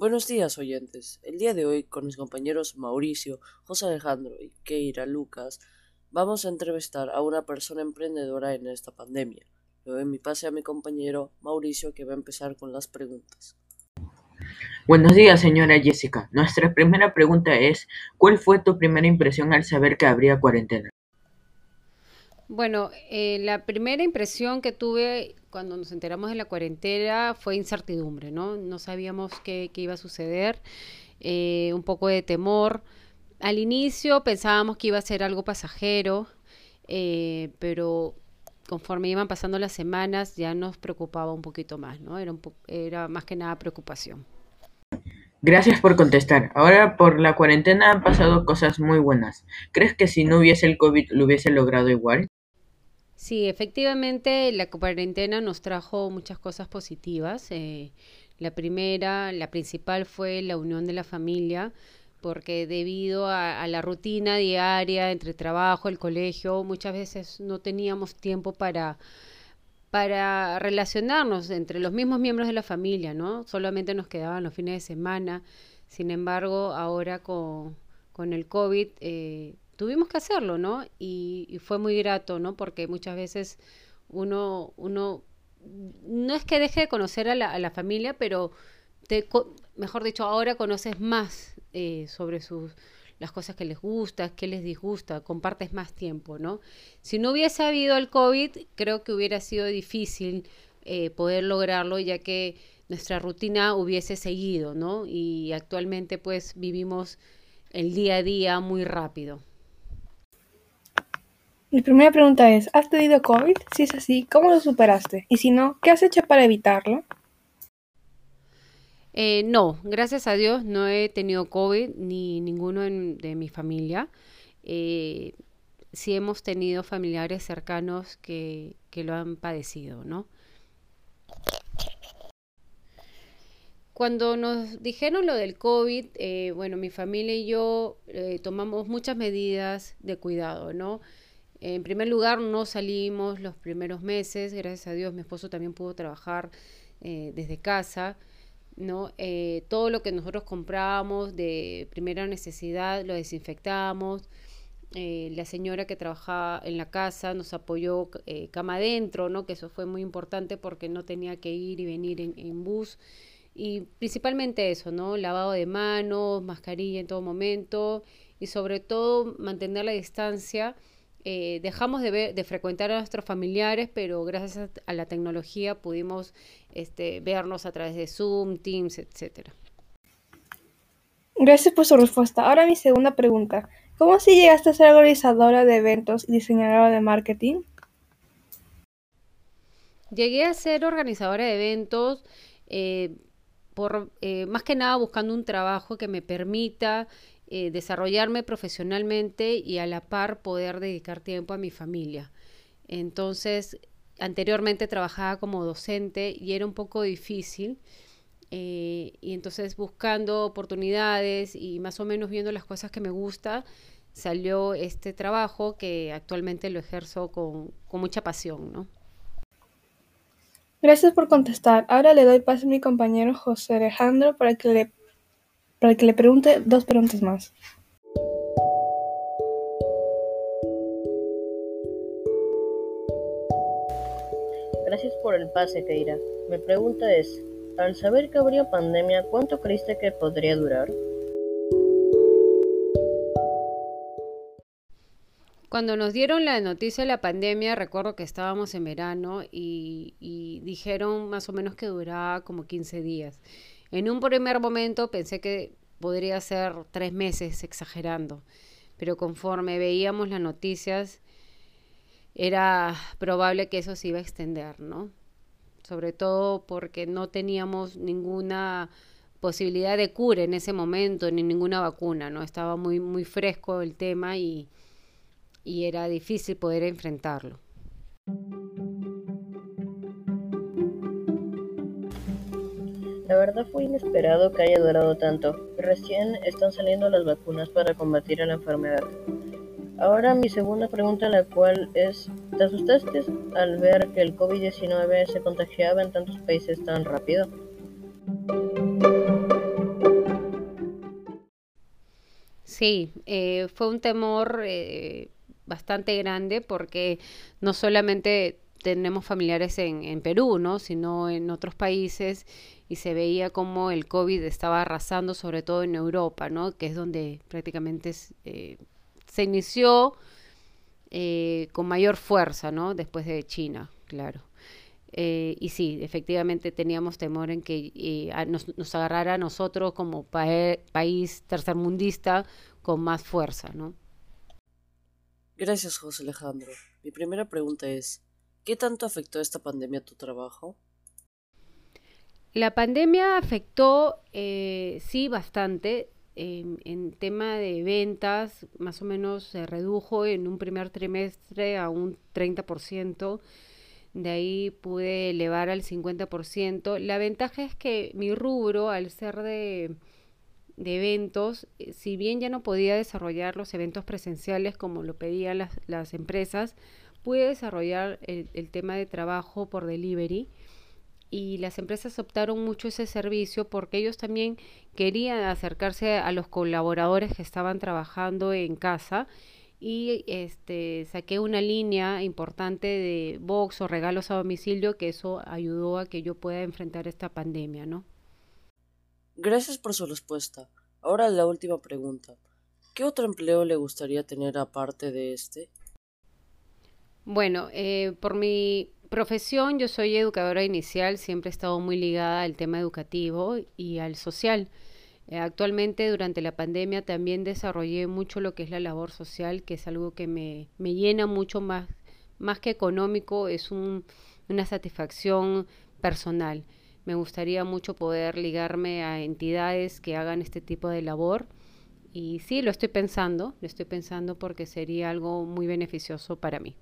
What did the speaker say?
Buenos días, oyentes. El día de hoy, con mis compañeros Mauricio, José Alejandro y Keira Lucas, vamos a entrevistar a una persona emprendedora en esta pandemia. Le doy mi pase a mi compañero Mauricio, que va a empezar con las preguntas. Buenos días, señora Jessica. Nuestra primera pregunta es, ¿cuál fue tu primera impresión al saber que habría cuarentena? Bueno, eh, la primera impresión que tuve cuando nos enteramos de la cuarentena fue incertidumbre, ¿no? No sabíamos qué, iba a suceder, eh, un poco de temor. Al inicio pensábamos que iba a ser algo pasajero, eh, pero conforme iban pasando las semanas ya nos preocupaba un poquito más, ¿no? Era, un era más que nada preocupación. Gracias por contestar. Ahora por la cuarentena han pasado cosas muy buenas. ¿Crees que si no hubiese el COVID lo hubiese logrado igual? Sí, efectivamente la cuarentena nos trajo muchas cosas positivas. Eh, la primera, la principal fue la unión de la familia, porque debido a, la rutina diaria entre trabajo, el colegio, muchas veces no teníamos tiempo para para relacionarnos entre los mismos miembros de la familia, ¿no? Solamente nos quedaban los fines de semana. Sin embargo, ahora con, con el COVID eh, tuvimos que hacerlo, ¿no? Y, fue muy grato, ¿no? Porque muchas veces uno, uno, no es que deje de conocer a la, familia, pero te, mejor dicho, ahora conoces más eh, sobre sus las cosas que les gusta, qué les disgusta, compartes más tiempo, ¿no? Si no hubiese habido el COVID, creo que hubiera sido difícil eh, poder lograrlo, ya que nuestra rutina hubiese seguido, ¿no? Y actualmente pues vivimos el día a día muy rápido. Mi primera pregunta es, ¿has tenido COVID? Si es así, ¿cómo lo superaste? Y si no, ¿qué has hecho para evitarlo? Eh, no, gracias a Dios no he tenido COVID ni ninguno de mi familia. Eh, sí hemos tenido familiares cercanos que, que lo han padecido, ¿no? Cuando nos dijeron lo del COVID, eh, bueno, mi familia y yo tomamos muchas medidas de cuidado, ¿no? En primer lugar, no salimos los primeros meses, gracias a Dios mi esposo también pudo trabajar eh, desde casa, ¿no? Eh, todo lo que nosotros comprábamos de primera necesidad lo desinfectamos. Eh, la señora que trabajaba en la casa nos apoyó cama adentro, ¿no? Que eso fue muy importante porque no tenía que ir y venir en, en bus. Y principalmente eso, ¿no? Lavado de manos, mascarilla en todo momento y sobre todo mantener la distancia eh, dejamos de, ver, de frecuentar a nuestros familiares, pero gracias a, la tecnología pudimos este, vernos a través de Zoom, Teams, etc. Gracias por su respuesta. Ahora mi segunda pregunta. ¿Cómo si llegaste a ser organizadora de eventos y diseñadora de marketing? Llegué a ser organizadora de eventos eh, por eh, más que nada buscando un trabajo que me permita eh, desarrollarme profesionalmente y a la par poder dedicar tiempo a mi familia. Entonces, anteriormente trabajaba como docente y era un poco difícil. Eh, y entonces buscando oportunidades y más o menos viendo las cosas que me gusta, salió este trabajo que actualmente lo ejerzo con, con mucha pasión, ¿no? Gracias por contestar. Ahora le doy paso a mi compañero José Alejandro para que le para que le pregunte dos preguntas más. Gracias por el pase, Keira. Mi pregunta es, al saber que habría pandemia, ¿cuánto creíste que podría durar? Cuando nos dieron la noticia de la pandemia, recuerdo que estábamos en verano y, y dijeron más o menos que duraba como 15 días. En un primer momento pensé que podría ser tres meses exagerando, pero conforme veíamos las noticias era probable que eso se iba a extender, ¿no? Sobre todo porque no teníamos ninguna posibilidad de cura en ese momento, ni ninguna vacuna, ¿no? Estaba muy, muy fresco el tema y, y era difícil poder enfrentarlo. La verdad fue inesperado que haya durado tanto. Recién están saliendo las vacunas para combatir a la enfermedad. Ahora mi segunda pregunta, la cual es, ¿te asustaste al ver que el COVID-19 se contagiaba en tantos países tan rápido? Sí, eh, fue un temor eh, bastante grande porque no solamente tenemos familiares en, en, Perú, ¿no? sino en otros países y se veía como el COVID estaba arrasando sobre todo en Europa, ¿no? que es donde prácticamente eh, se inició eh, con mayor fuerza, ¿no? después de China, claro. Eh, y sí, efectivamente teníamos temor en que nos, nos, agarrara a nosotros como pa país tercermundista con más fuerza, ¿no? Gracias, José Alejandro. Mi primera pregunta es, ¿qué tanto afectó esta pandemia a tu trabajo? La pandemia afectó, eh, sí, bastante. En, tema de ventas, más o menos se redujo en un primer trimestre a un 30% de ahí pude elevar al 50%. La ventaja es que mi rubro, al ser de, de eventos, eh, si bien ya no podía desarrollar los eventos presenciales como lo pedían las, las empresas, pude desarrollar el, el tema de trabajo por delivery y las empresas optaron mucho ese servicio porque ellos también querían acercarse a los colaboradores que estaban trabajando en casa y este saqué una línea importante de box o regalos a domicilio que eso ayudó a que yo pueda enfrentar esta pandemia, ¿no? Gracias por su respuesta. Ahora la última pregunta. ¿Qué otro empleo le gustaría tener aparte de este? Bueno, eh, por mi profesión yo soy educadora inicial, siempre he estado muy ligada al tema educativo y al social. Eh, actualmente, durante la pandemia, también desarrollé mucho lo que es la labor social, que es algo que me, me llena mucho más, más que económico, es un, una satisfacción personal. Me gustaría mucho poder ligarme a entidades que hagan este tipo de labor. Y sí, lo estoy pensando, lo estoy pensando porque sería algo muy beneficioso para mí.